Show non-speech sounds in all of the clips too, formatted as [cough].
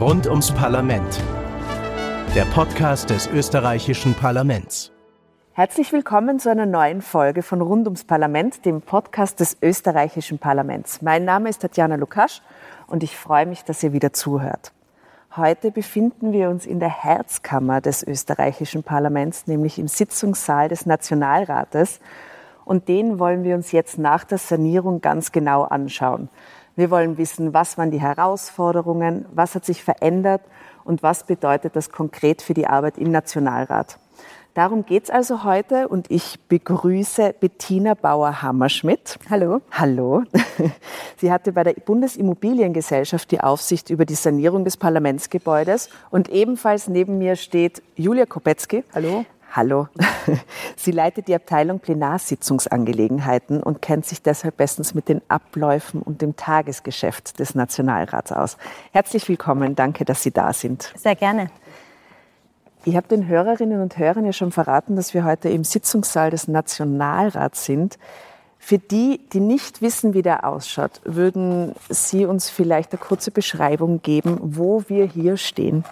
Rund ums Parlament. Der Podcast des österreichischen Parlaments. Herzlich willkommen zu einer neuen Folge von Rund ums Parlament, dem Podcast des österreichischen Parlaments. Mein Name ist Tatjana Lukasch und ich freue mich, dass ihr wieder zuhört. Heute befinden wir uns in der Herzkammer des österreichischen Parlaments, nämlich im Sitzungssaal des Nationalrates. Und den wollen wir uns jetzt nach der Sanierung ganz genau anschauen. Wir wollen wissen, was waren die Herausforderungen, was hat sich verändert und was bedeutet das konkret für die Arbeit im Nationalrat. Darum geht es also heute und ich begrüße Bettina Bauer-Hammerschmidt. Hallo. Hallo. [laughs] Sie hatte bei der Bundesimmobiliengesellschaft die Aufsicht über die Sanierung des Parlamentsgebäudes und ebenfalls neben mir steht Julia Kopetzky. Hallo. Hallo. [laughs] Sie leitet die Abteilung Plenarsitzungsangelegenheiten und kennt sich deshalb bestens mit den Abläufen und dem Tagesgeschäft des Nationalrats aus. Herzlich willkommen. Danke, dass Sie da sind. Sehr gerne. Ich habe den Hörerinnen und Hörern ja schon verraten, dass wir heute im Sitzungssaal des Nationalrats sind. Für die, die nicht wissen, wie der ausschaut, würden Sie uns vielleicht eine kurze Beschreibung geben, wo wir hier stehen?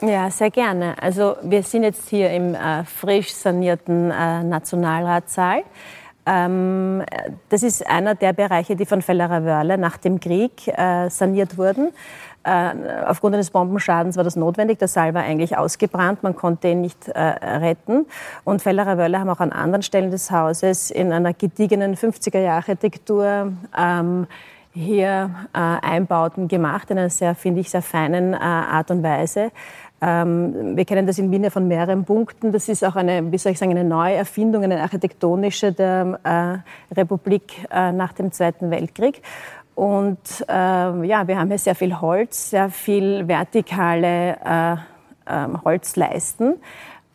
Ja, sehr gerne. Also wir sind jetzt hier im äh, frisch sanierten äh, Nationalratssaal. Ähm, das ist einer der Bereiche, die von Fellerer Wörle nach dem Krieg äh, saniert wurden. Äh, aufgrund eines Bombenschadens war das notwendig. Der Saal war eigentlich ausgebrannt, man konnte ihn nicht äh, retten. Und Fellerer Wörle haben auch an anderen Stellen des Hauses in einer gediegenen 50er-Jahre-Architektur ähm, hier äh, Einbauten gemacht, in einer sehr, finde ich, sehr feinen äh, Art und Weise. Ähm, wir kennen das in Wien ja von mehreren Punkten. Das ist auch eine, wie soll ich sagen, eine Neuerfindung, eine architektonische der äh, Republik äh, nach dem Zweiten Weltkrieg. Und äh, ja, wir haben hier sehr viel Holz, sehr viel vertikale äh, ähm, Holzleisten.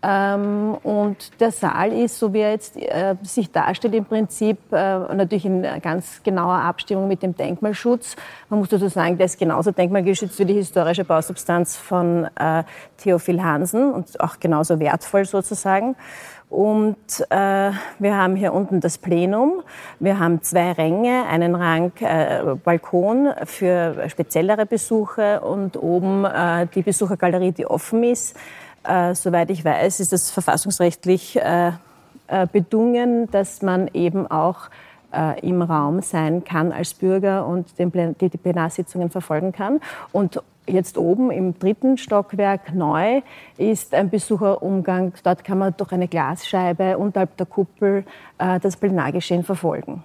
Ähm, und der Saal ist, so wie er jetzt äh, sich darstellt, im Prinzip äh, natürlich in ganz genauer Abstimmung mit dem Denkmalschutz. Man muss dazu sagen, der ist genauso denkmalgeschützt wie die historische Bausubstanz von äh, Theophil Hansen und auch genauso wertvoll sozusagen. Und äh, wir haben hier unten das Plenum. Wir haben zwei Ränge, einen Rang äh, Balkon für speziellere Besucher und oben äh, die Besuchergalerie, die offen ist. Äh, soweit ich weiß, ist es verfassungsrechtlich äh, äh, bedungen, dass man eben auch äh, im Raum sein kann als Bürger und den, die, die Plenarsitzungen verfolgen kann. Und jetzt oben im dritten Stockwerk neu ist ein Besucherumgang. Dort kann man durch eine Glasscheibe unterhalb der Kuppel äh, das Plenargeschehen verfolgen.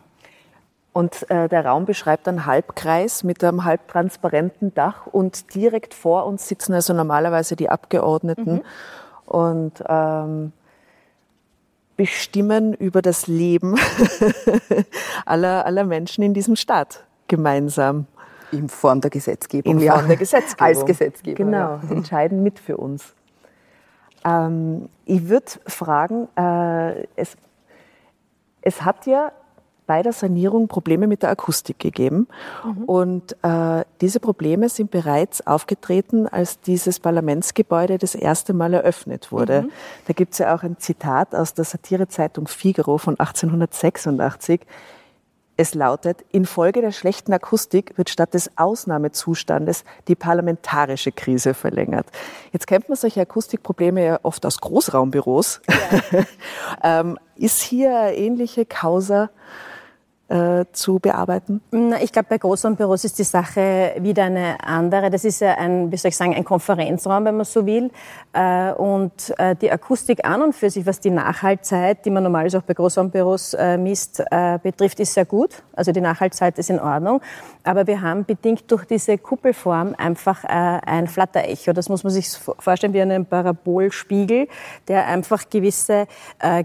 Und äh, der Raum beschreibt einen Halbkreis mit einem halbtransparenten Dach und direkt vor uns sitzen also normalerweise die Abgeordneten mhm. und ähm, bestimmen über das Leben [laughs] aller, aller Menschen in diesem Staat gemeinsam. In Form der Gesetzgebung. In Form ja. der Gesetzgebung. Als Gesetzgeber. Genau, ja. entscheiden mit für uns. Ähm, ich würde fragen, äh, es, es hat ja bei der Sanierung Probleme mit der Akustik gegeben. Mhm. Und äh, diese Probleme sind bereits aufgetreten, als dieses Parlamentsgebäude das erste Mal eröffnet wurde. Mhm. Da gibt es ja auch ein Zitat aus der Satirezeitung Figaro von 1886. Es lautet, infolge der schlechten Akustik wird statt des Ausnahmezustandes die parlamentarische Krise verlängert. Jetzt kennt man solche Akustikprobleme ja oft aus Großraumbüros. Ja. [laughs] ähm, ist hier eine ähnliche Causa äh, zu bearbeiten? Ich glaube, bei Großraumbüros ist die Sache wieder eine andere. Das ist ja ein, wie soll ich sagen, ein Konferenzraum, wenn man so will. Äh, und äh, die Akustik an und für sich, was die Nachhaltzeit, die man normalerweise auch bei Großraumbüros misst, betrifft, ist sehr gut. Also die Nachhaltzeit ist in Ordnung. Aber wir haben bedingt durch diese Kuppelform einfach ein Flatterecho. Das muss man sich vorstellen wie einen Parabolspiegel, der einfach gewisse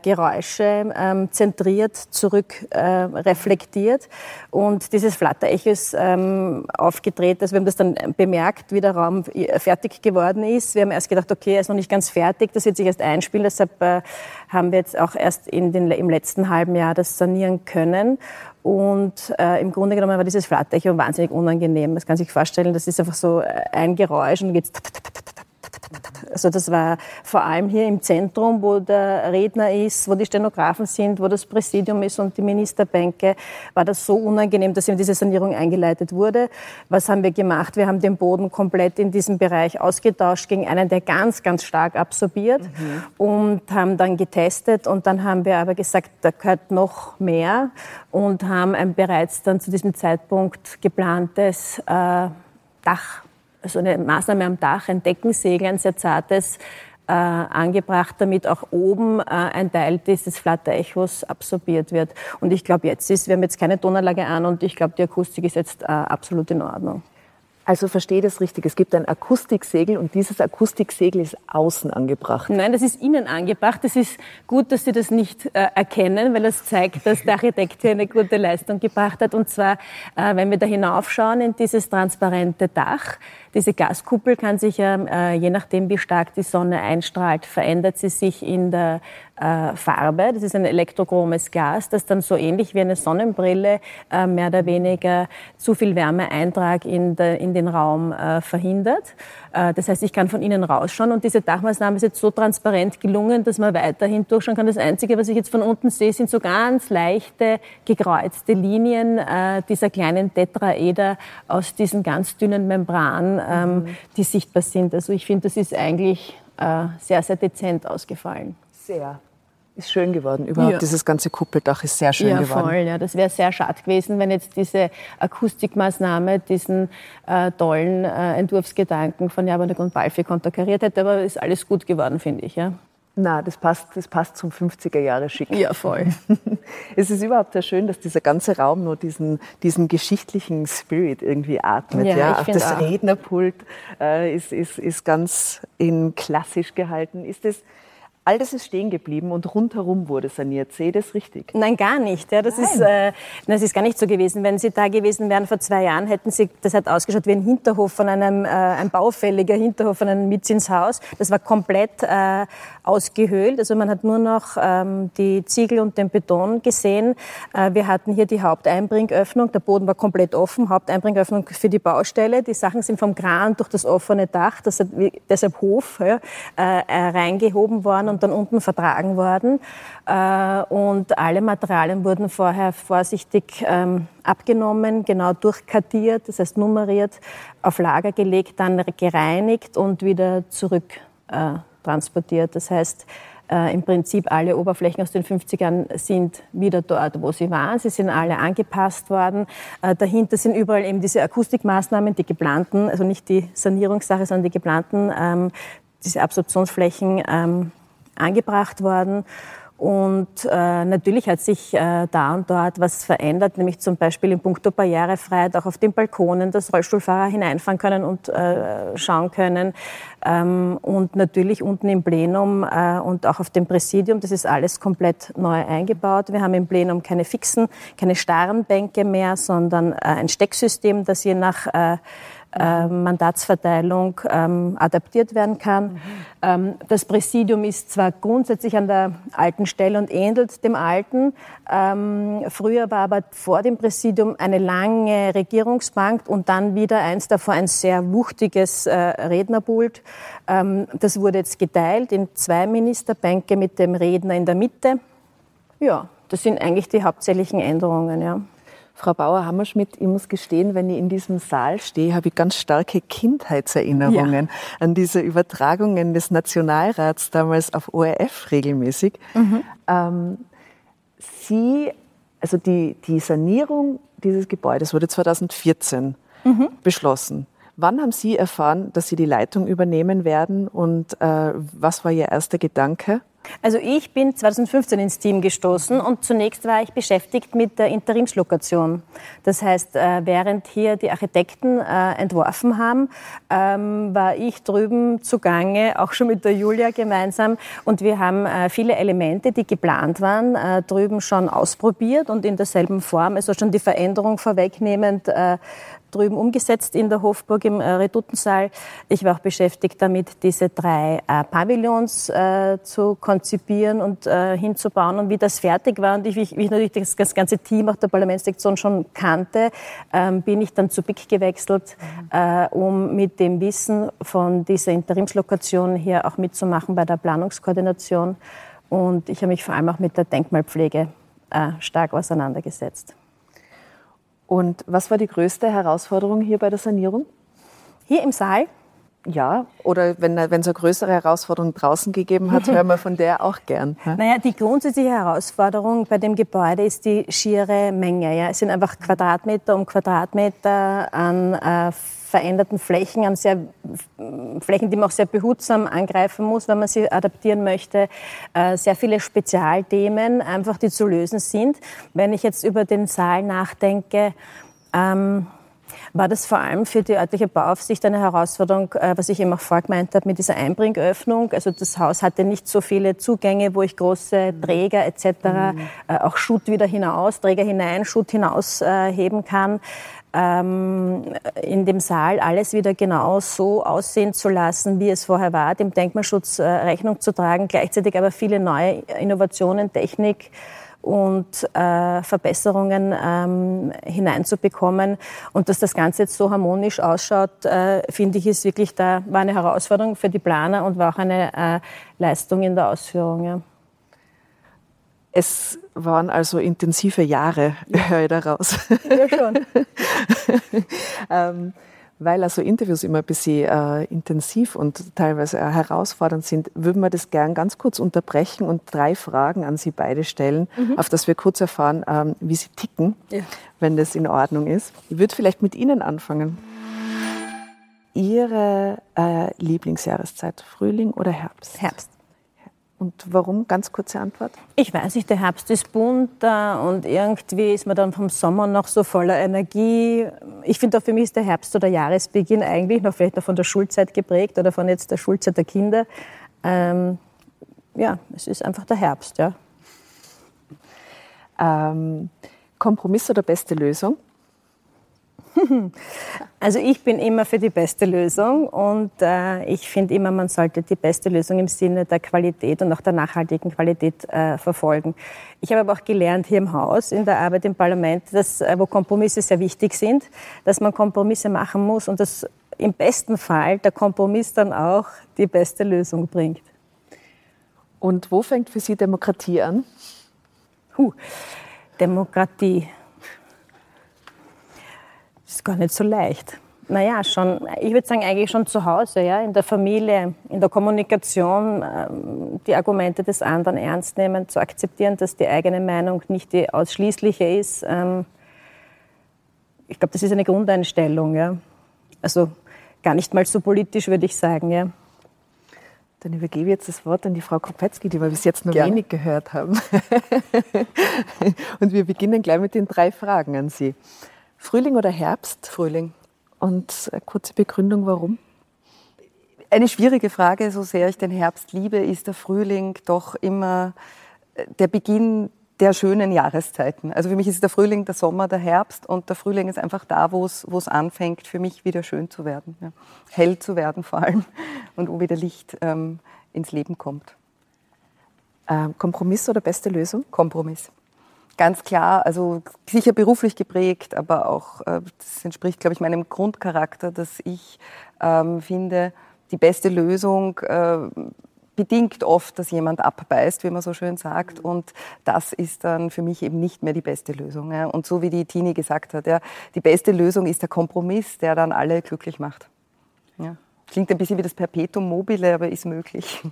Geräusche ähm, zentriert zurück reflektiert reflektiert. Und dieses Flatterecho ist ähm, aufgedreht. Also wir haben das dann bemerkt, wie der Raum fertig geworden ist. Wir haben erst gedacht, okay, er ist noch nicht ganz fertig, das wird sich erst einspielen. Deshalb äh, haben wir jetzt auch erst in den, im letzten halben Jahr das sanieren können. Und äh, im Grunde genommen war dieses Flatterecho wahnsinnig unangenehm. Man kann sich vorstellen, das ist einfach so ein Geräusch und geht Also das war vor allem hier im Zentrum, wo der Redner ist, wo die Stenografen sind, wo das Präsidium ist und die Ministerbänke, war das so unangenehm, dass eben diese Sanierung eingeleitet wurde. Was haben wir gemacht? Wir haben den Boden komplett in diesem Bereich ausgetauscht gegen einen, der ganz, ganz stark absorbiert mhm. und haben dann getestet und dann haben wir aber gesagt, da gehört noch mehr und haben ein bereits dann zu diesem Zeitpunkt geplantes äh, Dach so eine Maßnahme am Dach, ein Deckensegel, ein sehr zartes, äh, angebracht, damit auch oben äh, ein Teil dieses Flatterechos absorbiert wird. Und ich glaube, jetzt ist, wir haben jetzt keine Tonanlage an und ich glaube, die Akustik ist jetzt äh, absolut in Ordnung. Also verstehe das richtig. Es gibt ein Akustiksegel und dieses Akustiksegel ist außen angebracht. Nein, das ist innen angebracht. Es ist gut, dass Sie das nicht äh, erkennen, weil das zeigt, dass der Architekt hier eine gute Leistung gebracht hat. Und zwar, äh, wenn wir da hinaufschauen in dieses transparente Dach, diese Gaskuppel kann sich ja, äh, je nachdem, wie stark die Sonne einstrahlt, verändert sie sich in der äh, Farbe. Das ist ein elektrochromes Glas, das dann so ähnlich wie eine Sonnenbrille äh, mehr oder weniger zu viel Wärmeeintrag in, de, in den Raum äh, verhindert. Äh, das heißt, ich kann von innen rausschauen und diese Dachmaßnahme ist jetzt so transparent gelungen, dass man weiterhin durchschauen kann. Das Einzige, was ich jetzt von unten sehe, sind so ganz leichte gekreuzte Linien äh, dieser kleinen Tetraeder aus diesen ganz dünnen Membranen, ähm, mhm. die sichtbar sind. Also ich finde, das ist eigentlich äh, sehr, sehr dezent ausgefallen. Sehr. Ist schön geworden. Überhaupt ja. dieses ganze Kuppeldach ist sehr schön ja, geworden. Voll, ja, das wäre sehr schade gewesen, wenn jetzt diese Akustikmaßnahme diesen äh, tollen äh, Entwurfsgedanken von Jabanek und Balfi konterkariert hätte. Aber ist alles gut geworden, finde ich. Ja. Na, das passt, das passt zum 50er Jahre Schick. Ja, voll. [laughs] es ist überhaupt sehr schön, dass dieser ganze Raum nur diesen, diesen geschichtlichen Spirit irgendwie atmet. Ja, ja. Auch das auch. Rednerpult äh, ist, ist, ist ganz in klassisch gehalten. Ist es All das ist stehen geblieben und rundherum wurde saniert. Sehe ich das richtig? Nein, gar nicht. Ja, das, ist, äh, das ist gar nicht so gewesen. Wenn Sie da gewesen wären vor zwei Jahren, hätten Sie, das hat ausgeschaut wie ein Hinterhof von einem, äh, ein baufälliger Hinterhof von einem Mietzinshaus. Das war komplett äh, ausgehöhlt. Also man hat nur noch ähm, die Ziegel und den Beton gesehen. Äh, wir hatten hier die Haupteinbringöffnung. Der Boden war komplett offen. Haupteinbringöffnung für die Baustelle. Die Sachen sind vom Kran durch das offene Dach, das hat, deshalb Hof, ja, äh, reingehoben worden und dann unten vertragen worden. Äh, und alle Materialien wurden vorher vorsichtig ähm, abgenommen, genau durchkartiert, das heißt nummeriert, auf Lager gelegt, dann gereinigt und wieder zurück äh, transportiert. Das heißt, äh, im Prinzip alle Oberflächen aus den 50ern sind wieder dort, wo sie waren. Sie sind alle angepasst worden. Dahinter sind überall eben diese Akustikmaßnahmen, die geplanten, also nicht die Sanierungssache, sondern die geplanten, ähm, diese Absorptionsflächen ähm, angebracht worden. Und äh, natürlich hat sich äh, da und dort was verändert, nämlich zum Beispiel in puncto Barrierefreiheit, auch auf den Balkonen, dass Rollstuhlfahrer hineinfahren können und äh, schauen können. Ähm, und natürlich unten im Plenum äh, und auch auf dem Präsidium, das ist alles komplett neu eingebaut. Wir haben im Plenum keine fixen, keine starren Bänke mehr, sondern äh, ein Stecksystem, das je nach äh, äh, Mandatsverteilung ähm, adaptiert werden kann. Ähm, das Präsidium ist zwar grundsätzlich an der alten Stelle und ähnelt dem alten. Ähm, früher war aber vor dem Präsidium eine lange Regierungsbank und dann wieder eins davor ein sehr wuchtiges äh, Rednerpult. Ähm, das wurde jetzt geteilt in zwei Ministerbänke mit dem Redner in der Mitte. Ja, das sind eigentlich die hauptsächlichen Änderungen. Ja. Frau Bauer-Hammerschmidt, ich muss gestehen, wenn ich in diesem Saal stehe, habe ich ganz starke Kindheitserinnerungen ja. an diese Übertragungen des Nationalrats damals auf ORF regelmäßig. Mhm. Ähm, Sie, also die, die Sanierung dieses Gebäudes wurde 2014 mhm. beschlossen. Wann haben Sie erfahren, dass Sie die Leitung übernehmen werden und äh, was war Ihr erster Gedanke? Also ich bin 2015 ins Team gestoßen und zunächst war ich beschäftigt mit der Interimslokation. Das heißt, äh, während hier die Architekten äh, entworfen haben, ähm, war ich drüben zugange, auch schon mit der Julia gemeinsam. Und wir haben äh, viele Elemente, die geplant waren, drüben schon ausprobiert und in derselben Form, also schon die Veränderung vorwegnehmend, drüben umgesetzt in der Hofburg im äh, Redutensaal. Ich war auch beschäftigt damit, diese drei äh, Pavillons äh, zu konzipieren und hinzubauen. Und wie das fertig war und ich, wie ich natürlich das, das, ganze Team auch der Parlamentssektion schon kannte, ähm, bin ich dann zu BIC gewechselt, äh, um mit dem Wissen von dieser Interimslokation hier auch mitzumachen bei der Planungskoordination. Und ich habe mich vor allem auch mit der Denkmalpflege stark auseinandergesetzt. Und was war die größte Herausforderung hier bei der Sanierung? Hier im Saal? Ja, oder wenn es eine größere Herausforderung draußen gegeben hat, hören wir von der auch gern. Ja? [laughs] Naja, die grundsätzliche Herausforderung bei dem Gebäude ist die schiere Menge. Ja? Es sind einfach Quadratmeter um Quadratmeter an äh, veränderten Flächen, an sehr, Flächen, die man auch sehr behutsam angreifen muss, wenn man sie adaptieren möchte. Äh, sehr viele Spezialthemen, einfach die zu lösen sind. Wenn ich jetzt über den Saal nachdenke, ähm, war das vor allem für die örtliche Bauaufsicht eine Herausforderung, äh, was ich eben auch vorgemeint habe mit dieser Einbringöffnung. Also das Haus hatte nicht so viele Zugänge, wo ich große Träger etc. Mhm. Äh, auch Schutt wieder hinaus, Träger hinein, Schutt hinaus äh, heben kann. Ähm, in dem Saal alles wieder genau so aussehen zu lassen, wie es vorher war, dem Denkmalschutz Rechnung zu tragen, gleichzeitig aber viele neue Innovationen, Technik, und äh, Verbesserungen ähm, hineinzubekommen. Und dass das Ganze jetzt so harmonisch ausschaut, äh, finde ich, ist wirklich da, war eine Herausforderung für die Planer und war auch eine äh, Leistung in der Ausführung. Ja. Es waren also intensive Jahre, [laughs] höre ich daraus. Ja, schon. [laughs] ähm, weil also Interviews immer ein bisschen äh, intensiv und teilweise äh, herausfordernd sind, würden wir das gern ganz kurz unterbrechen und drei Fragen an Sie beide stellen, mhm. auf das wir kurz erfahren, ähm, wie Sie ticken, ja. wenn das in Ordnung ist. Ich würde vielleicht mit Ihnen anfangen. Ihre äh, Lieblingsjahreszeit, Frühling oder Herbst? Herbst. Und warum? Ganz kurze Antwort. Ich weiß nicht, der Herbst ist bunter und irgendwie ist man dann vom Sommer noch so voller Energie. Ich finde auch für mich ist der Herbst oder Jahresbeginn eigentlich noch vielleicht noch von der Schulzeit geprägt oder von jetzt der Schulzeit der Kinder. Ähm, ja, es ist einfach der Herbst, ja. Ähm, Kompromiss oder beste Lösung? Also ich bin immer für die beste Lösung und äh, ich finde immer, man sollte die beste Lösung im Sinne der Qualität und auch der nachhaltigen Qualität äh, verfolgen. Ich habe aber auch gelernt hier im Haus, in der Arbeit im Parlament, dass, äh, wo Kompromisse sehr wichtig sind, dass man Kompromisse machen muss und dass im besten Fall der Kompromiss dann auch die beste Lösung bringt. Und wo fängt für Sie Demokratie an? Huh, Demokratie ist gar nicht so leicht. Naja, schon, ich würde sagen, eigentlich schon zu Hause, ja, in der Familie, in der Kommunikation, ähm, die Argumente des anderen ernst nehmen, zu akzeptieren, dass die eigene Meinung nicht die ausschließliche ist. Ähm, ich glaube, das ist eine Grundeinstellung, ja. Also gar nicht mal so politisch, würde ich sagen, ja. Dann übergebe ich jetzt das Wort an die Frau Kopetzky, die wir bis jetzt nur Gerne. wenig gehört haben. [laughs] Und wir beginnen gleich mit den drei Fragen an Sie. Frühling oder Herbst? Frühling. Und eine kurze Begründung, warum? Eine schwierige Frage, so sehr ich den Herbst liebe, ist der Frühling doch immer äh, der Beginn der schönen Jahreszeiten. Also für mich ist der Frühling der Sommer, der Herbst und der Frühling ist einfach da, wo es, wo es anfängt, für mich wieder schön zu werden, ja. hell zu werden vor allem [laughs] und wo wieder Licht ähm, ins Leben kommt. Ähm, Kompromiss oder beste Lösung? Kompromiss ganz klar, also sicher beruflich geprägt, aber auch, äh, das entspricht, glaube ich, meinem Grundcharakter, dass ich ähm, finde, die beste Lösung äh, bedingt oft, dass jemand abbeißt, wie man so schön sagt. Und das ist dann für mich eben nicht mehr die beste Lösung. Ja. Und so wie die Tini gesagt hat, ja, die beste Lösung ist der Kompromiss, der dann alle glücklich macht. Ja. Klingt ein bisschen wie das Perpetuum mobile, aber ist möglich. [laughs]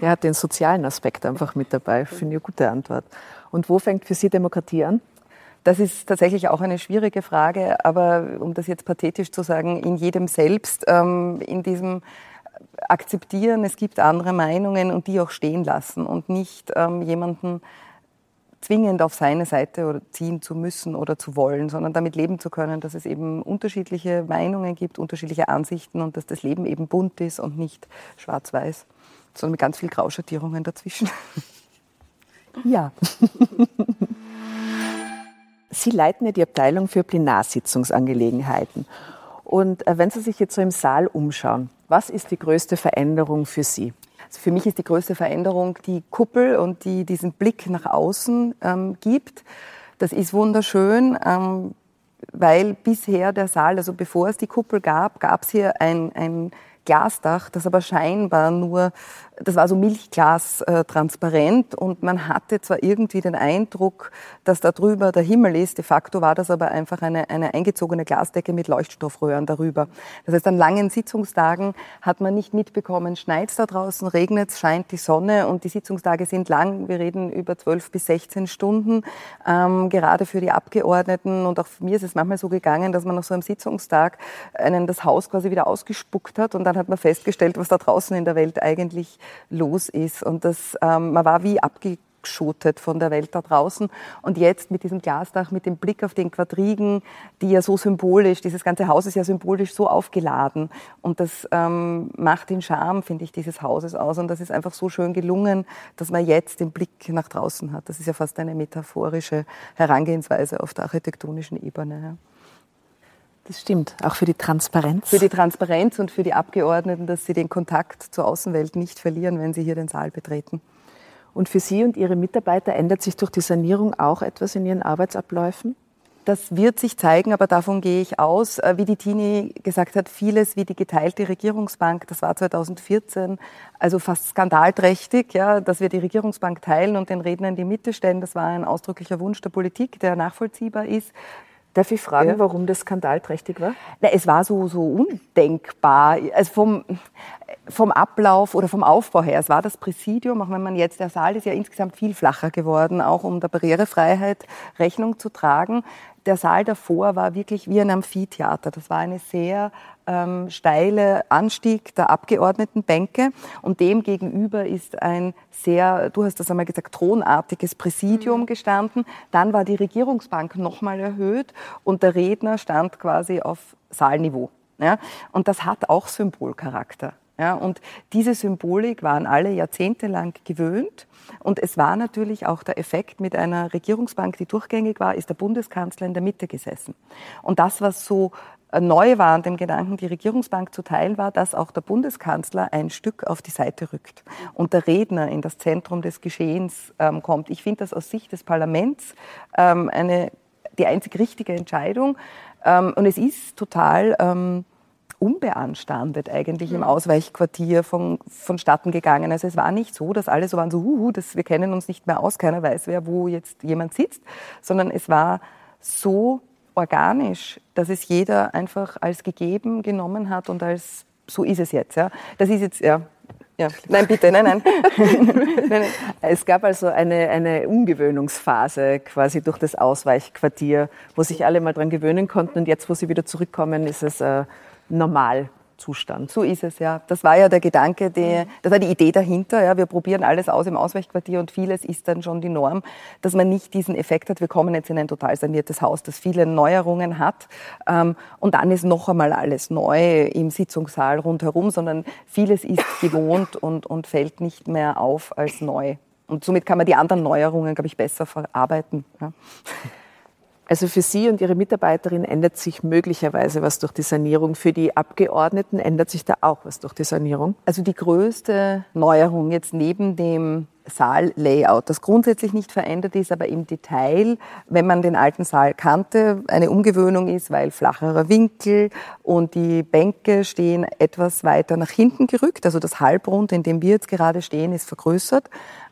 Er hat den sozialen Aspekt einfach mit dabei. Finde ich eine gute Antwort. Und wo fängt für Sie Demokratie an? Das ist tatsächlich auch eine schwierige Frage, aber um das jetzt pathetisch zu sagen, in jedem selbst, ähm, in diesem Akzeptieren, es gibt andere Meinungen und die auch stehen lassen und nicht ähm, jemanden zwingend auf seine Seite ziehen zu müssen oder zu wollen, sondern damit leben zu können, dass es eben unterschiedliche Meinungen gibt, unterschiedliche Ansichten und dass das Leben eben bunt ist und nicht schwarz-weiß, sondern mit ganz viel Grauschattierungen dazwischen. [laughs] Ja. [laughs] Sie leiten ja die Abteilung für Plenarsitzungsangelegenheiten. Und äh, wenn Sie sich jetzt so im Saal umschauen, was ist die größte Veränderung für Sie? Also für mich ist die größte Veränderung die Kuppel und die diesen Blick nach außen ähm, gibt. Das ist wunderschön. Ähm, weil bisher der Saal, also bevor es die Kuppel gab, gab es hier ein, ein Glasdach, das aber scheinbar nur das war so Milchglas äh, transparent und man hatte zwar irgendwie den Eindruck, dass da drüber der Himmel ist, de facto war das aber einfach eine, eine eingezogene Glasdecke mit Leuchtstoffröhren darüber. Das heißt, an langen Sitzungstagen hat man nicht mitbekommen, schneit da draußen, regnet scheint die Sonne und die Sitzungstage sind lang. Wir reden über 12 bis 16 Stunden, ähm, gerade für die Abgeordneten und auch mir ist es manchmal so gegangen, dass man nach so einem Sitzungstag einen das Haus quasi wieder ausgespuckt hat und dann hat man festgestellt, was da draußen in der Welt eigentlich los ist. Und das, ähm, man war wie abgeschotet von der Welt da draußen. Und jetzt mit diesem Glasdach, mit dem Blick auf den Quadrigen, die ja so symbolisch, dieses ganze Haus ist ja symbolisch so aufgeladen. Und das ähm, macht den Charme, finde ich, dieses Hauses aus. Und das ist einfach so schön gelungen, dass man jetzt den Blick nach draußen hat. Das ist ja fast eine metaphorische Herangehensweise auf der architektonischen Ebene. Das stimmt, auch für die Transparenz. Für die Transparenz und für die Abgeordneten, dass sie den Kontakt zur Außenwelt nicht verlieren, wenn sie hier den Saal betreten. Und für Sie und Ihre Mitarbeiter ändert sich durch die Sanierung auch etwas in Ihren Arbeitsabläufen? Das wird sich zeigen, aber davon gehe ich aus. Äh, wie die Tini gesagt hat, vieles wie die geteilte Regierungsbank, das war 2014, also fast skandalträchtig, ja, dass wir die Regierungsbank teilen und den Redner in die Mitte stellen. Das war ein ausdrücklicher Wunsch der Politik, der nachvollziehbar ist. Darf ich fragen, ja. warum das skandalträchtig war? Na, es war so, so undenkbar. Also vom, vom Ablauf oder vom Aufbau her. Es war das Präsidium, auch wenn man jetzt, der Saal ist ja insgesamt viel flacher geworden, auch um der Barrierefreiheit Rechnung zu tragen der Saal davor war wirklich wie ein Amphitheater. Das war eine sehr ähm, steile Anstieg der Abgeordnetenbänke und dem gegenüber ist ein sehr, du hast das einmal gesagt, thronartiges Präsidium mhm. gestanden. Dann war die Regierungsbank nochmal erhöht und der Redner stand quasi auf Saalniveau. Ja? Und das hat auch Symbolcharakter. Ja, und diese Symbolik waren alle jahrzehntelang gewöhnt. Und es war natürlich auch der Effekt mit einer Regierungsbank, die durchgängig war, ist der Bundeskanzler in der Mitte gesessen. Und das, was so neu war an dem Gedanken, die Regierungsbank zu teilen, war, dass auch der Bundeskanzler ein Stück auf die Seite rückt und der Redner in das Zentrum des Geschehens ähm, kommt. Ich finde das aus Sicht des Parlaments ähm, eine, die einzig richtige Entscheidung. Ähm, und es ist total ähm, unbeanstandet eigentlich im Ausweichquartier von, vonstatten gegangen. Also es war nicht so, dass alle so waren, so, huhu, das, wir kennen uns nicht mehr aus, keiner weiß, wer wo jetzt jemand sitzt, sondern es war so organisch, dass es jeder einfach als gegeben genommen hat und als so ist es jetzt. Ja. Das ist jetzt, ja, ja, nein, bitte, nein, nein. [laughs] nein, nein. Es gab also eine, eine Umgewöhnungsphase quasi durch das Ausweichquartier, wo sich alle mal dran gewöhnen konnten und jetzt, wo sie wieder zurückkommen, ist es äh, Normalzustand. So ist es, ja. Das war ja der Gedanke, die, das war die Idee dahinter. Ja. Wir probieren alles aus im Ausweichquartier und vieles ist dann schon die Norm, dass man nicht diesen Effekt hat, wir kommen jetzt in ein total saniertes Haus, das viele Neuerungen hat ähm, und dann ist noch einmal alles neu im Sitzungssaal rundherum, sondern vieles ist gewohnt und, und fällt nicht mehr auf als neu. Und somit kann man die anderen Neuerungen, glaube ich, besser verarbeiten. Ja. Also für Sie und Ihre Mitarbeiterin ändert sich möglicherweise was durch die Sanierung. Für die Abgeordneten ändert sich da auch was durch die Sanierung? Also die größte Neuerung jetzt neben dem Saallayout, das grundsätzlich nicht verändert ist, aber im Detail, wenn man den alten Saal kannte, eine Umgewöhnung ist, weil flacherer Winkel und die Bänke stehen etwas weiter nach hinten gerückt. Also das Halbrund, in dem wir jetzt gerade stehen, ist vergrößert.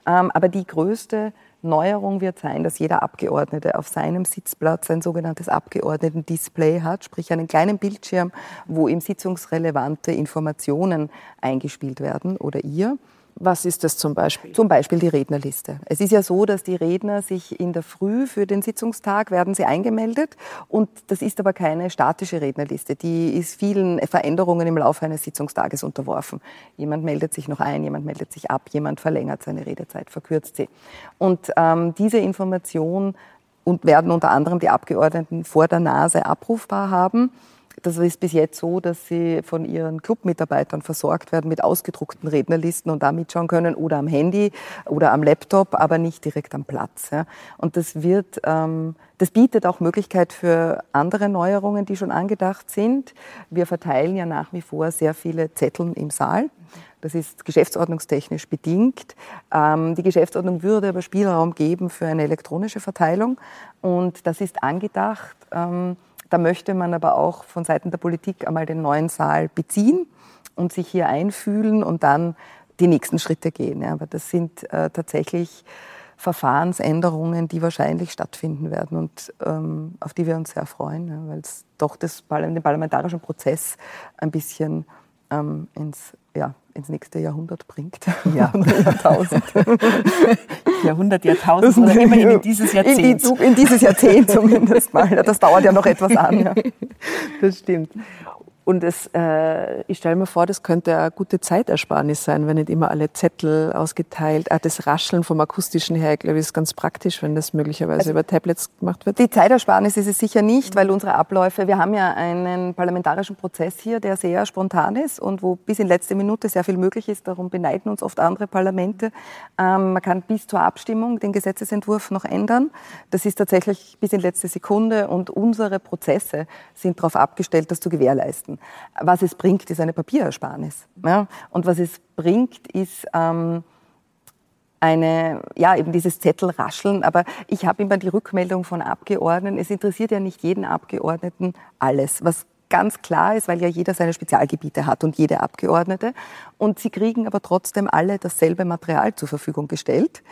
Ähm, aber die größte Neuerung wird sein, dass jeder Abgeordnete auf seinem Sitzplatz ein sogenanntes Abgeordnetendisplay hat, sprich einen kleinen Bildschirm, wo ihm sitzungsrelevante Informationen eingespielt werden oder ihr. Was ist das zum Beispiel? Zum Beispiel die Rednerliste. Es ist ja so, dass die Redner sich in der Früh für den Sitzungstag werden sie eingemeldet und das ist aber keine statische Rednerliste. Die ist vielen Veränderungen im Laufe eines Sitzungstages unterworfen. Jemand meldet sich noch ein, jemand meldet sich ab, jemand verlängert seine Redezeit, verkürzt sie. Und ähm, diese Information und werden unter anderem die Abgeordneten vor der Nase abrufbar haben das ist bis jetzt so, dass sie von ihren Clubmitarbeitern versorgt werden mit ausgedruckten Rednerlisten und da mitschauen können oder am Handy oder am Laptop, aber nicht direkt am Platz. Ja. Und das wird, ähm, das bietet auch Möglichkeit für andere Neuerungen, die schon angedacht sind. Wir verteilen ja nach wie vor sehr viele Zettel im Saal. Das ist geschäftsordnungstechnisch bedingt. Ähm, die Geschäftsordnung würde aber Spielraum geben für eine elektronische Verteilung. Und das ist angedacht. Da möchte man aber auch von Seiten der Politik einmal den neuen Saal beziehen und sich hier einfühlen und dann die nächsten Schritte gehen. Aber das sind äh, tatsächlich Verfahrensänderungen, die wahrscheinlich stattfinden werden und ähm, auf die wir uns sehr freuen, weil es doch das, den parlamentarischen Prozess ein bisschen ähm, ins, ja, ins nächste Jahrhundert bringt. [laughs] Ja. Jahrtausend. [laughs] Jahrhundert, Jahrtausend oder [laughs] immerhin in dieses Jahrzehnt. In, in, dieses Jahrzehnt zumindest mal. Das dauert ja noch etwas an. Ja. Das stimmt. Und es, äh, ich stelle mir vor, das könnte eine gute Zeitersparnis sein, wenn nicht immer alle Zettel ausgeteilt. Auch das Rascheln vom akustischen her, glaube ich, ist ganz praktisch, wenn das möglicherweise also über Tablets gemacht wird. Die Zeitersparnis ist es sicher nicht, weil unsere Abläufe, wir haben ja einen parlamentarischen Prozess hier, der sehr spontan ist und wo bis in letzte Minute sehr viel möglich ist. Darum beneiden uns oft andere Parlamente. Ähm, man kann bis zur Abstimmung den Gesetzesentwurf noch ändern. Das ist tatsächlich bis in letzte Sekunde und unsere Prozesse sind darauf abgestellt, das zu gewährleisten leisten. Was es bringt, ist eine Papierersparnis. Ja? Und was es bringt, ist ähm, eine, ja, eben dieses Zettelrascheln. Aber ich habe immer die Rückmeldung von Abgeordneten. Es interessiert ja nicht jeden Abgeordneten alles. Was ganz klar ist, weil ja jeder seine Spezialgebiete hat und jede Abgeordnete. Und sie kriegen aber trotzdem alle dasselbe Material zur Verfügung gestellt.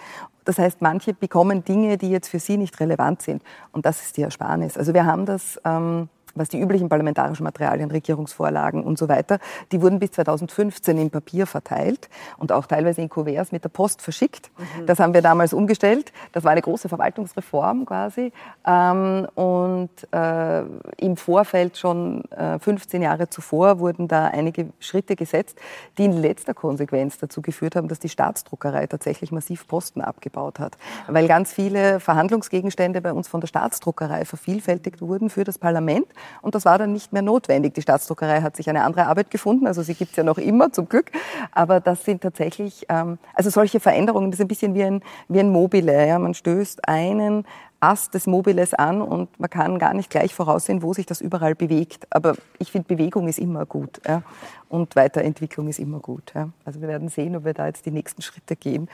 Das heißt, manche bekommen Dinge, die jetzt für sie nicht relevant sind. Und das ist die Ersparnis. Also wir haben das. Ähm, was die üblichen parlamentarischen Materialien, Regierungsvorlagen und so weiter, die wurden bis 2015 im Papier verteilt und auch teilweise in Kuverts mit der Post verschickt. Mhm. Das haben wir damals umgestellt. Das war eine große Verwaltungsreform quasi. Ähm, und äh, im Vorfeld schon äh, 15 Jahre zuvor wurden da einige Schritte gesetzt, die in letzter Konsequenz dazu geführt haben, dass die Staatsdruckerei tatsächlich massiv Posten abgebaut hat. Weil ganz viele Verhandlungsgegenstände bei uns von der Staatsdruckerei vervielfältigt wurden für das Parlament und das war dann nicht mehr notwendig. Die Staatsdruckerei hat sich eine andere Arbeit gefunden, also sie gibt es ja noch immer zum Glück. Aber das sind tatsächlich, ähm, also solche Veränderungen, das ist ein bisschen wie ein, wie ein Mobile. Ja? Man stößt einen Ast des Mobiles an und man kann gar nicht gleich voraussehen, wo sich das überall bewegt. Aber ich finde, Bewegung ist immer gut ja? und Weiterentwicklung ist immer gut. Ja? Also wir werden sehen, ob wir da jetzt die nächsten Schritte gehen.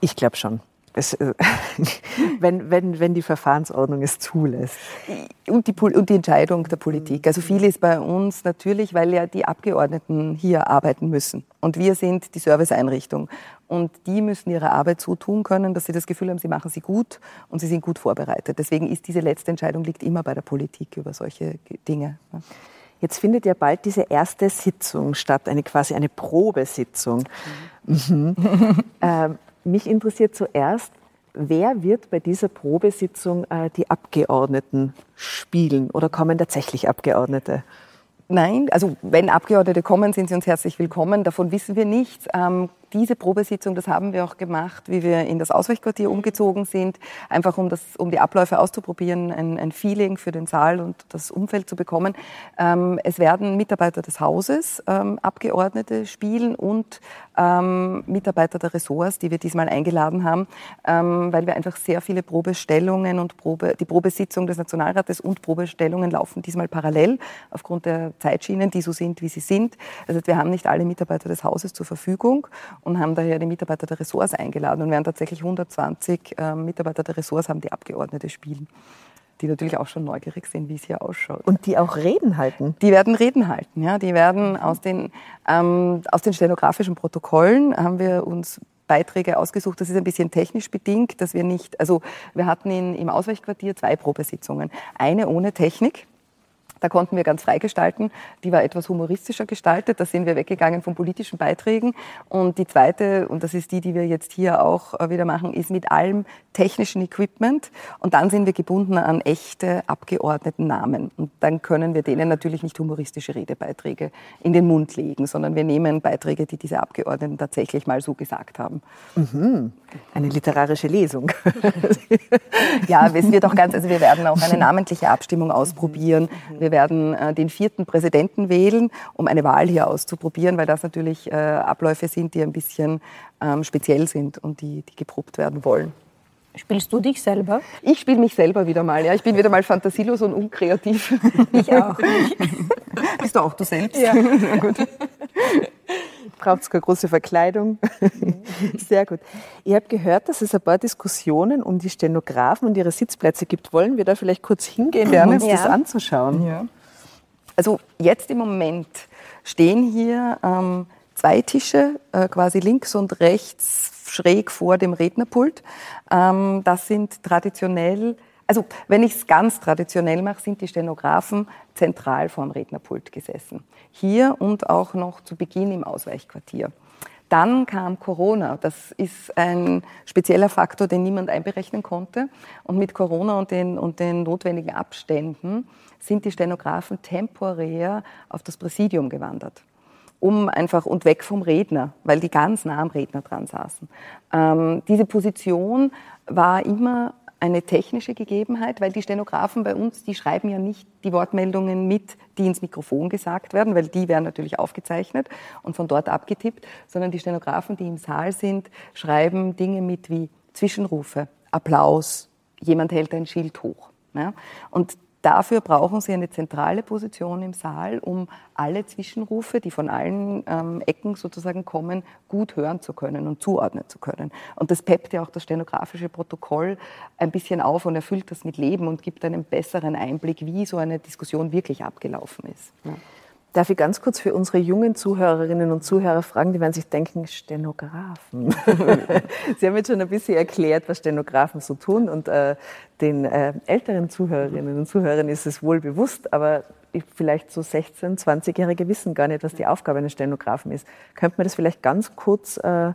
Ich glaube schon. Es, äh, [laughs] wenn, wenn, wenn die Verfahrensordnung es zulässt. Und die, und die Entscheidung der Politik. Also viel ist bei uns natürlich, weil ja die Abgeordneten hier arbeiten müssen. Und wir sind die Serviceeinrichtung. Und die müssen ihre Arbeit so tun können, dass sie das Gefühl haben, sie machen sie gut und sie sind gut vorbereitet. Deswegen ist diese letzte Entscheidung liegt immer bei der Politik über solche Dinge. Jetzt findet ja bald diese erste Sitzung statt, eine quasi eine Probesitzung. Mhm. Mhm. [laughs] ähm, mich interessiert zuerst, wer wird bei dieser Probesitzung äh, die Abgeordneten spielen oder kommen tatsächlich Abgeordnete? Nein, also wenn Abgeordnete kommen, sind sie uns herzlich willkommen. Davon wissen wir nichts. Ähm, diese Probesitzung, das haben wir auch gemacht, wie wir in das Ausweichquartier umgezogen sind, einfach um, das, um die Abläufe auszuprobieren, ein, ein Feeling für den Saal und das Umfeld zu bekommen. Ähm, es werden Mitarbeiter des Hauses, ähm, Abgeordnete spielen und ähm, Mitarbeiter der Ressorts, die wir diesmal eingeladen haben, ähm, weil wir einfach sehr viele Probestellungen und Probe, die Probesitzung des Nationalrates und Probestellungen laufen diesmal parallel aufgrund der Zeitschienen, die so sind, wie sie sind. Also wir haben nicht alle Mitarbeiter des Hauses zur Verfügung und haben daher die Mitarbeiter der Ressorts eingeladen und werden tatsächlich 120 äh, Mitarbeiter der Ressorts haben, die Abgeordnete spielen die natürlich auch schon neugierig sind, wie es hier ausschaut. Und die auch Reden halten? Die werden Reden halten, ja. Die werden aus den, ähm, aus den stenografischen Protokollen haben wir uns Beiträge ausgesucht. Das ist ein bisschen technisch bedingt, dass wir nicht, also wir hatten in, im Ausweichquartier zwei Probesitzungen. Eine ohne Technik, Da konnten wir ganz frei gestalten. Die war etwas humoristischer gestaltet. Da sind wir weggegangen von politischen Beiträgen. Und die zweite, und das ist die, die wir jetzt hier auch äh, wieder machen, ist mit allem technischen Equipment. Und dann sind wir gebunden an echte Abgeordnetennamen. Und dann können wir denen natürlich nicht humoristische Redebeiträge in den Mund legen, sondern wir nehmen Beiträge, die diese Abgeordneten tatsächlich mal so gesagt haben. Mhm. Eine literarische Lesung. [laughs] ja, es wird auch ganz, also wir werden auch eine namentliche Abstimmung ausprobieren. Wir werden äh, den vierten Präsidenten wählen, um eine Wahl hier auszuprobieren, weil das natürlich äh, Abläufe sind, die ein bisschen ähm, speziell sind und die, die geprobt werden wollen. Spielst du dich selber? Ich spiele mich selber wieder mal. Ja, ich bin wieder mal fantasielos und unkreativ. [laughs] Ich auch. Bist du auch du selbst? Ja. gut. Braucht es keine große Verkleidung? Sehr gut. Ich habe gehört, dass es ein paar Diskussionen um die Stenografen und ihre Sitzplätze gibt. Wollen wir da vielleicht kurz hingehen, [laughs] um uns Ja. das anzuschauen? Ja. Also jetzt im Moment stehen hier ähm, zwei Tische, äh, quasi links und rechts schräg vor dem Rednerpult. Ähm, das sind traditionell, also wenn ich es ganz traditionell mache, sind die Stenografen zentral vorm Rednerpult gesessen. Hier und auch noch zu Beginn im Ausweichquartier. Dann kam Corona. Das ist ein spezieller Faktor, den niemand einberechnen konnte. Und mit Corona und den, und den notwendigen Abständen sind die Stenografen temporär auf das Präsidium gewandert. Um einfach und weg vom Redner, weil die ganz nah am Redner dran saßen. Ähm, diese Position war immer eine technische Gegebenheit, weil die Stenografen bei uns, die schreiben ja nicht die Wortmeldungen mit, die ins Mikrofon gesagt werden, weil die werden natürlich aufgezeichnet und von dort abgetippt, sondern die Stenografen, die im Saal sind, schreiben Dinge mit wie Zwischenrufe, Applaus, jemand hält ein Schild hoch. Ja? Und Dafür brauchen Sie eine zentrale Position im Saal, um alle Zwischenrufe, die von allen ähm, Ecken sozusagen kommen, gut hören zu können und zuordnen zu können. Und das peppt ja auch das stenografische Protokoll ein bisschen auf und erfüllt das mit Leben und gibt einen besseren Einblick, wie so eine Diskussion wirklich abgelaufen ist. Ja. Darf ich ganz kurz für unsere jungen Zuhörerinnen und Zuhörer fragen, die werden sich denken, Stenografen. [laughs] Sie haben jetzt schon ein bisschen erklärt, was Stenografen so tun und äh, den äh, älteren Zuhörerinnen und Zuhörern ist es wohl bewusst, aber vielleicht so 16-, 20-Jährige wissen gar nicht, was die Aufgabe eines Stenografen ist. Könnte man das vielleicht ganz kurz äh,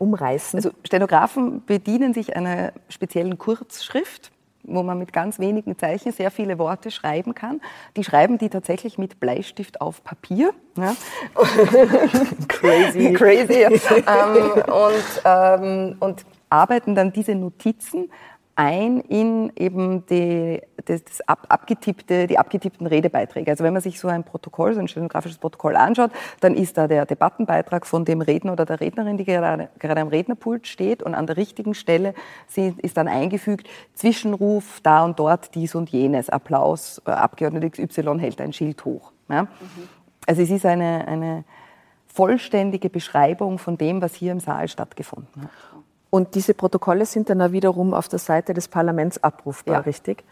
umreißen? Also Stenografen bedienen sich einer speziellen Kurzschrift wo man mit ganz wenigen Zeichen sehr viele Worte schreiben kann. Die schreiben die tatsächlich mit Bleistift auf Papier. Ja. [laughs] Crazy. [laughs] Crazy. Ja. ähm, und, ähm, und arbeiten dann diese Notizen ein in eben die, das, das ab, abgetippte, die abgetippten Redebeiträge. Also wenn man sich so ein Protokoll, so ein stenografisches Protokoll anschaut, dann ist da der Debattenbeitrag von dem Redner oder der Rednerin, die gerade, gerade am Rednerpult steht und an der richtigen Stelle ist dann eingefügt, Zwischenruf, da und dort, dies und jenes, Applaus, äh, Abgeordnete XY hält ein Schild hoch. Ja? Mhm. Also es ist eine, eine vollständige Beschreibung von dem, was hier im Saal stattgefunden hat. Und diese Protokolle sind dann auch wiederum auf der Seite des Parlaments abrufbar, Ja. richtig?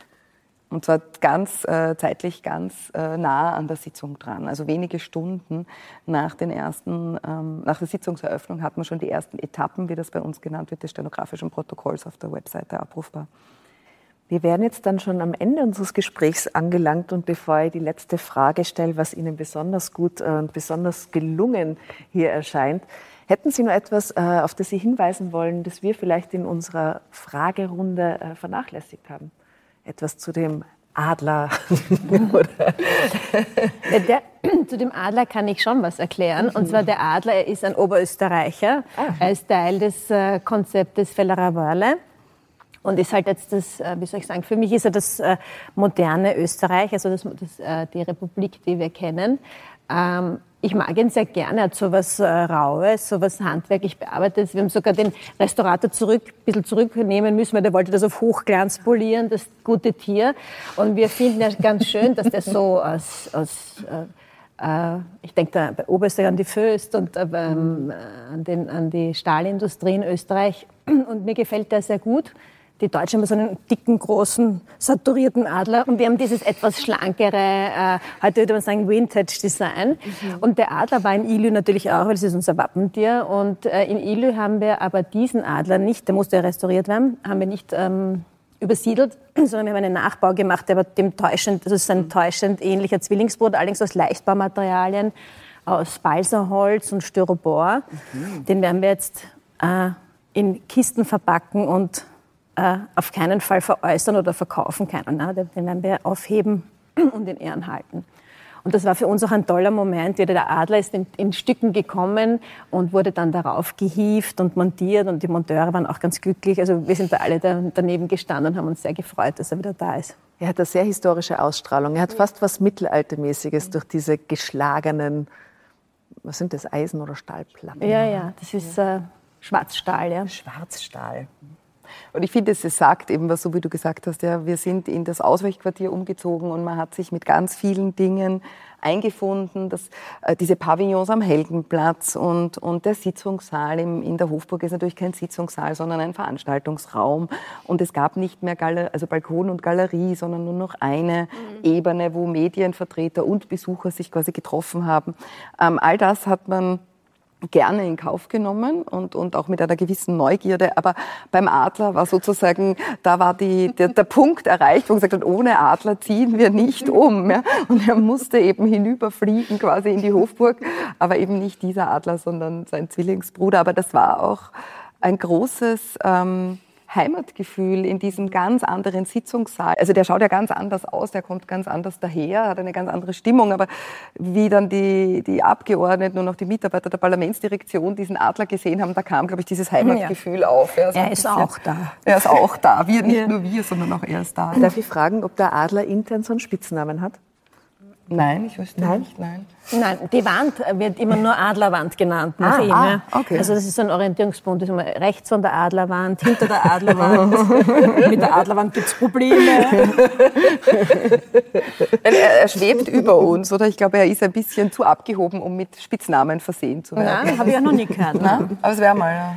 Und zwar ganz äh, zeitlich ganz äh, nah an der Sitzung dran. Also wenige Stunden nach, den ersten, ähm, nach der Sitzungseröffnung hat man schon die ersten Etappen, wie das bei uns genannt wird, des stenografischen Protokolls auf der Webseite abrufbar. Wir wären jetzt dann schon am Ende unseres Gesprächs angelangt und bevor ich die letzte Frage stelle, was Ihnen besonders gut äh, und besonders gelungen hier erscheint, hätten Sie noch etwas, äh, auf das Sie hinweisen wollen, das wir vielleicht in unserer Fragerunde äh, vernachlässigt haben? Etwas zu dem Adler [laughs] Ja, der, zu dem Adler kann ich schon was erklären. Und zwar der Adler er ist ein Oberösterreicher. Er ist Teil des äh, Konzeptes Fellerer Wörle. Und ist halt jetzt das, äh, wie soll ich sagen, für mich ist er das äh, moderne Österreich, also das, das, die Republik, die wir kennen. Ähm, ich mag ihn sehr gerne, er hat so was äh, Raues, so was handwerklich bearbeitetes. Wir haben sogar den Restaurator zurück, ein bisschen zurücknehmen müssen, weil der wollte das auf Hochglanz polieren, das gute Tier. Und wir finden ja ganz schön, dass der so aus, aus äh, äh, ich denke da bei Oberösterreich an die Föst und äh, ähm, äh, an, den, an die Stahlindustrie in Österreich. Und mir gefällt der sehr gut. Die Deutschen haben so einen dicken, großen, saturierten Adler und wir haben dieses etwas schlankere, äh, heute würde man sagen Vintage-Design. Und der Adler war in Ilü natürlich auch, weil das ist unser Wappentier. Und äh, in Ilü haben wir aber diesen Adler nicht, der musste restauriert werden, haben wir nicht ähm, übersiedelt, [clears throat] sondern wir haben einen Nachbau gemacht, der dem täuschend, das ist ein täuschend ähnlicher Zwillingsbruder, allerdings aus Leichtbaumaterialien, aus Balsaholz und Styropor. Mhm. Den werden wir jetzt äh, in Kisten verpacken und äh, auf keinen Fall veräußern oder verkaufen können. Ne? Den werden wir aufheben [clears throat] und in Ehren halten. Und das war für uns auch ein toller Moment. Der Adler ist in, in, Stücken gekommen und wurde dann darauf gehievt und montiert und die Monteure waren auch ganz glücklich. Also wir sind da alle da, daneben gestanden und haben uns sehr gefreut, dass er wieder da ist. Er hat eine sehr historische Ausstrahlung. Er hat fast was Mittelaltermäßiges durch diese geschlagenen, was sind das, Eisen- oder Stahlplatten? Ja, ja, das ist äh, Schwarzstahl. Ja. Schwarzstahl. Und ich finde, es sagt eben was, so wie du gesagt hast, ja, wir sind in das Ausweichquartier umgezogen und man hat sich mit ganz vielen Dingen eingefunden, dass äh, diese Pavillons am Heldenplatz und, und der Sitzungssaal im, in der Hofburg ist natürlich kein Sitzungssaal, sondern ein Veranstaltungsraum. Und es gab nicht mehr Galer also Balkon und Galerie, sondern nur noch eine mhm. Ebene, wo Medienvertreter und Besucher sich quasi getroffen haben. Ähm, all das hat man gerne in Kauf genommen und, und auch mit einer gewissen Neugierde. Aber beim Adler war sozusagen, da war die, der, der Punkt erreicht, wo gesagt hat, ohne Adler ziehen wir nicht um. Ja? Und er musste eben hinüberfliegen quasi in die Hofburg, aber eben nicht dieser Adler, sondern sein Zwillingsbruder. Aber das war auch ein großes... Ähm, Heimatgefühl in diesem ganz anderen Sitzungssaal. Also der schaut ja ganz anders aus, der kommt ganz anders daher, hat eine ganz andere Stimmung. Aber wie dann die, die Abgeordneten und auch die Mitarbeiter der Parlamentsdirektion diesen Adler gesehen haben, da kam, glaube ich, dieses Heimatgefühl ja. auf. Ja, so er ist auch da. Er ist auch da. Wir, nicht ja. nur wir, sondern auch er ist da. Darf ich fragen, ob der Adler intern so einen Spitznamen hat? Nein, ich wüsste nein? nicht. Nein. Nein, die Wand wird immer nur Adlerwand genannt nach ah, ihm. Ah, okay. Also das ist so ein Orientierungspunkt. Das ist immer rechts von der Adlerwand, hinter der Adlerwand. [laughs] Mit der Adlerwand gibt es Probleme. [laughs] er, er, schwebt über uns, oder? Ich glaube, er ist ein bisschen zu abgehoben, um mit Spitznamen versehen zu werden. Nein, habe ich ja noch nie gehört. Ne? Aber es wäre mal, ja.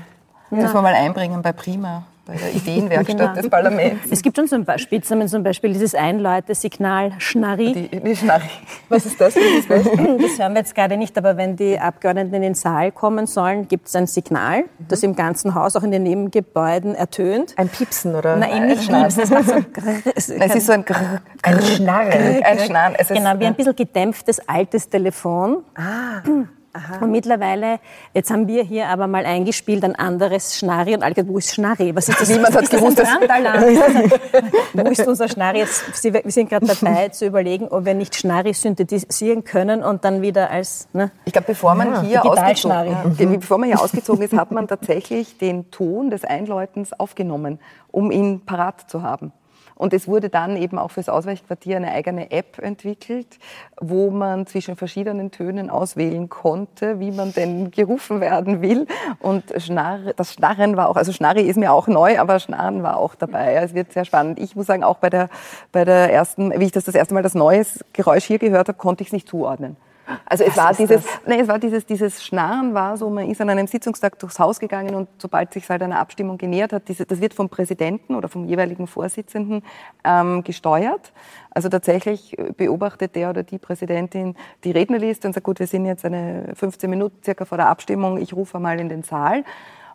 Müssen wir mal einbringen bei Prima bei der Ideenwerkstatt genau. des Parlaments. Es gibt schon so ein paar Spitznamen, zum Beispiel dieses Einläute-Signal Schnarri. Die, die Schnarri. Was ist das? [laughs] das hören wir jetzt gerade nicht, aber wenn die Abgeordneten in den Saal kommen sollen, gibt es ein Signal, das im ganzen Haus, auch in den Nebengebäuden ertönt. Ein Piepsen, oder? Nein, nicht Piepsen. Es, macht so es ist so ein Grrr, Ein Schnarren. Ein Schnarren. Genau, wie ein bisschen gedämpftes altes Telefon. Ah. [clears throat] Aha. Und mittlerweile, jetzt haben wir hier aber mal eingespielt ein anderes Schnarri und alle gesagt, wo ist Schnarri? Was ist das? Niemand hat gewusst, das [laughs] Wo ist unser Schnarri? Jetzt, wir sind gerade dabei [laughs] zu überlegen, ob wir nicht Schnarri synthetisieren können und dann wieder als. Ne? Ich glaube, bevor man ah, hier ausgezogen, ja, bevor man hier ausgezogen ist, hat man tatsächlich den Ton des Einläutens aufgenommen, um ihn parat zu haben. Und es wurde dann eben auch fürs Ausweichquartier eine eigene App entwickelt, wo man zwischen verschiedenen Tönen auswählen konnte, wie man denn gerufen werden will. Und Schnarr, das Schnarren war auch, also Schnarri ist mir auch neu, aber Schnarren war auch dabei. Es wird sehr spannend. Ich muss sagen, auch bei der, bei der ersten, wie ich das das erste Mal das neue Geräusch hier gehört habe, konnte ich es nicht zuordnen. Also es war dieses, nee, es war dieses, dieses Schnarren war so, man ist an einem Sitzungstag durchs Haus gegangen und sobald sich halt einer Abstimmung genähert hat, diese, das wird vom Präsidenten oder vom jeweiligen Vorsitzenden ähm, gesteuert. Also tatsächlich beobachtet der oder die Präsidentin die Rednerliste und sagt, gut, wir sind jetzt eine 15 Minuten circa vor der Abstimmung, ich rufe mal in den Saal.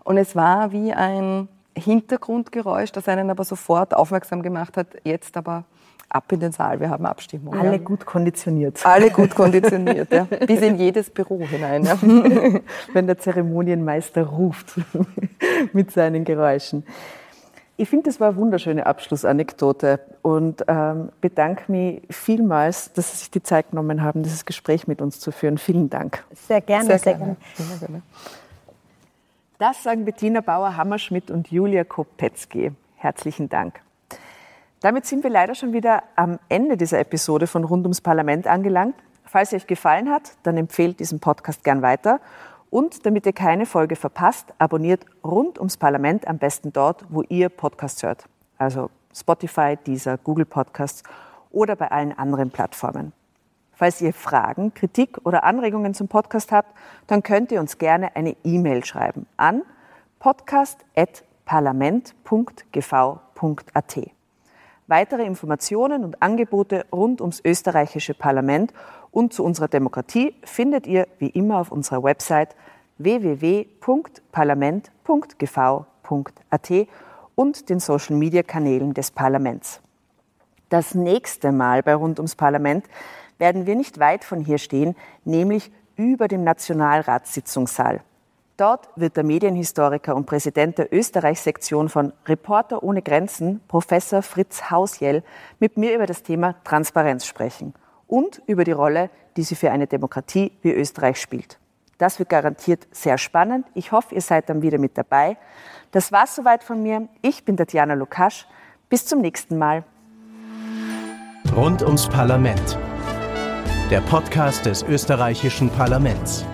Und es war wie ein Hintergrundgeräusch, das einen aber sofort aufmerksam gemacht hat, jetzt aber ab in den Saal, wir haben Abstimmung. Alle ja. gut konditioniert. Alle gut [laughs] konditioniert, ja. bis in jedes Büro hinein. Ja. [laughs] Wenn der Zeremonienmeister ruft [laughs] mit seinen Geräuschen. Ich finde, das war eine wunderschöne Abschlussanekdote und ähm, bedanke mich vielmals, dass Sie sich die Zeit genommen haben, dieses Gespräch mit uns zu führen. Vielen Dank. Sehr gerne, sehr, sehr gerne. Sehr gerne. Das sagen Bettina Bauer-Hammerschmidt und Julia Kopetzky. Herzlichen Dank. Damit sind wir leider schon wieder am Ende dieser Episode von Rund ums Parlament angelangt. Falls euch gefallen hat, dann empfehlt diesen Podcast gern weiter. Und damit ihr keine Folge verpasst, abonniert Rund ums Parlament am besten dort, wo ihr Podcasts hört. Also Spotify, Deezer, Google Podcasts oder bei allen anderen Plattformen. Falls ihr Fragen, Kritik oder Anregungen zum Podcast habt, dann könnt ihr uns gerne eine E-Mail schreiben an podcast.parlament.gv.at. Weitere Informationen und Angebote rund ums österreichische Parlament und zu unserer Demokratie findet ihr wie immer auf unserer Website www.parlament.gv.at und den Social-Media-Kanälen des Parlaments. Das nächste Mal bei Rund ums Parlament werden wir nicht weit von hier stehen, nämlich über dem Nationalratssitzungssaal. Dort wird der Medienhistoriker und Präsident der Österreich-Sektion von Reporter ohne Grenzen, Professor Fritz Hausjell, mit mir über das Thema Transparenz sprechen und über die Rolle, die sie für eine Demokratie wie Österreich spielt. Das wird garantiert sehr spannend. Ich hoffe, ihr seid dann wieder mit dabei. Das war's soweit von mir. Ich bin Tatjana Lukasch. Bis zum nächsten Mal. Rund ums Parlament. Der Podcast des österreichischen Parlaments.